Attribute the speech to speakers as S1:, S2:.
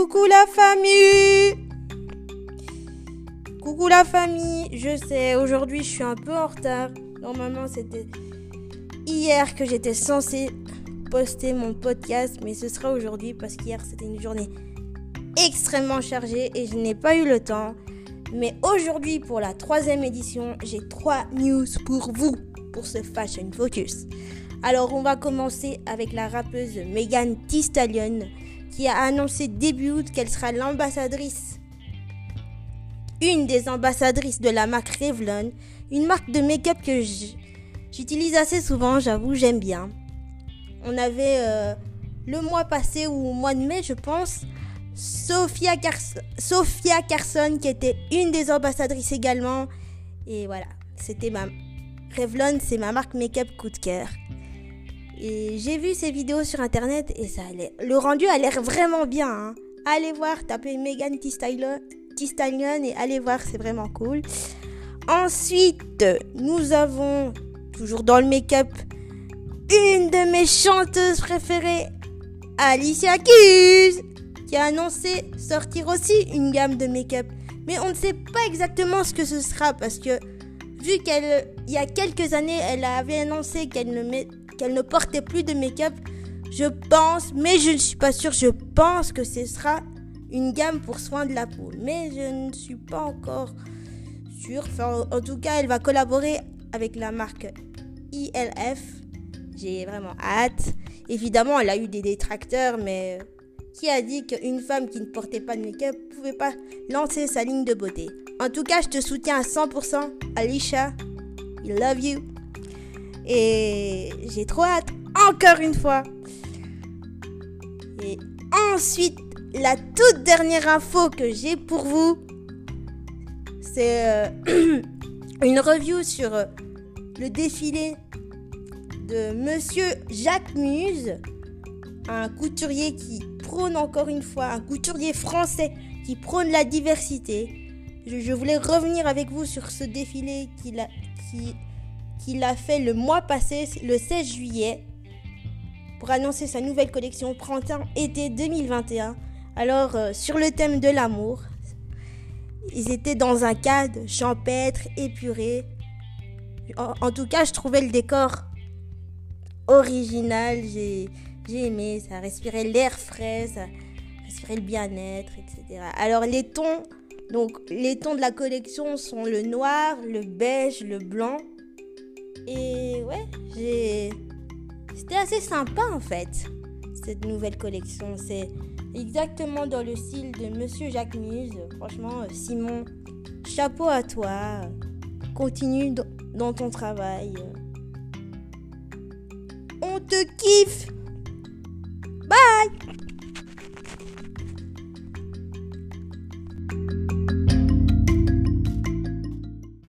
S1: Coucou la famille Coucou la famille, je sais, aujourd'hui je suis un peu en retard. Normalement c'était hier que j'étais censé poster mon podcast, mais ce sera aujourd'hui parce qu'hier c'était une journée extrêmement chargée et je n'ai pas eu le temps. Mais aujourd'hui pour la troisième édition, j'ai trois news pour vous pour ce Fashion Focus. Alors on va commencer avec la rappeuse Megan Thee qui a annoncé début août qu'elle sera l'ambassadrice, une des ambassadrices de la marque Revlon, une marque de make-up que j'utilise assez souvent, j'avoue, j'aime bien. On avait euh, le mois passé ou au mois de mai, je pense, Sophia, Sophia Carson qui était une des ambassadrices également. Et voilà, c'était ma Revlon, c'est ma marque make-up coup de cœur. Et j'ai vu ces vidéos sur internet et ça. Le rendu a l'air vraiment bien. Hein. Allez voir, tapez Megan Thee Stallion et allez voir, c'est vraiment cool. Ensuite, nous avons, toujours dans le make-up, une de mes chanteuses préférées, Alicia Keys, qui a annoncé sortir aussi une gamme de make-up. Mais on ne sait pas exactement ce que ce sera parce que vu qu'elle, y a quelques années, elle avait annoncé qu'elle ne met qu'elle ne portait plus de make-up, je pense, mais je ne suis pas sûre, je pense que ce sera une gamme pour soins de la peau. Mais je ne suis pas encore sûre. en tout cas, elle va collaborer avec la marque ILF. J'ai vraiment hâte. Évidemment, elle a eu des détracteurs, mais qui a dit qu'une femme qui ne portait pas de make-up pouvait pas lancer sa ligne de beauté En tout cas, je te soutiens à 100%, Alicia. I love you. Et j'ai trop hâte, encore une fois. Et ensuite, la toute dernière info que j'ai pour vous, c'est euh, une review sur euh, le défilé de Monsieur Jacques Muse, un couturier qui prône encore une fois, un couturier français qui prône la diversité. Je, voulais revenir avec vous sur ce défilé qu'il a, qui qu'il a fait le mois passé, le 16 juillet, pour annoncer sa nouvelle collection printemps-été 2021. Alors, euh, sur le thème de l'amour, ils étaient dans un cadre champêtre, épuré. En, tout cas, je trouvais le décor original. J'ai aimé, ça respirait l'air frais, ça respirait le bien-être, etc. Alors, les tons, donc les tons de la collection sont le noir, le beige, le blanc. Et ouais, j'ai... C'était assez sympa en fait, cette nouvelle collection. C'est exactement dans le style de Monsieur Jacques Muse. Franchement, euh, Simon, chapeau à toi. Continue dans ton travail. On te kiffe. Bye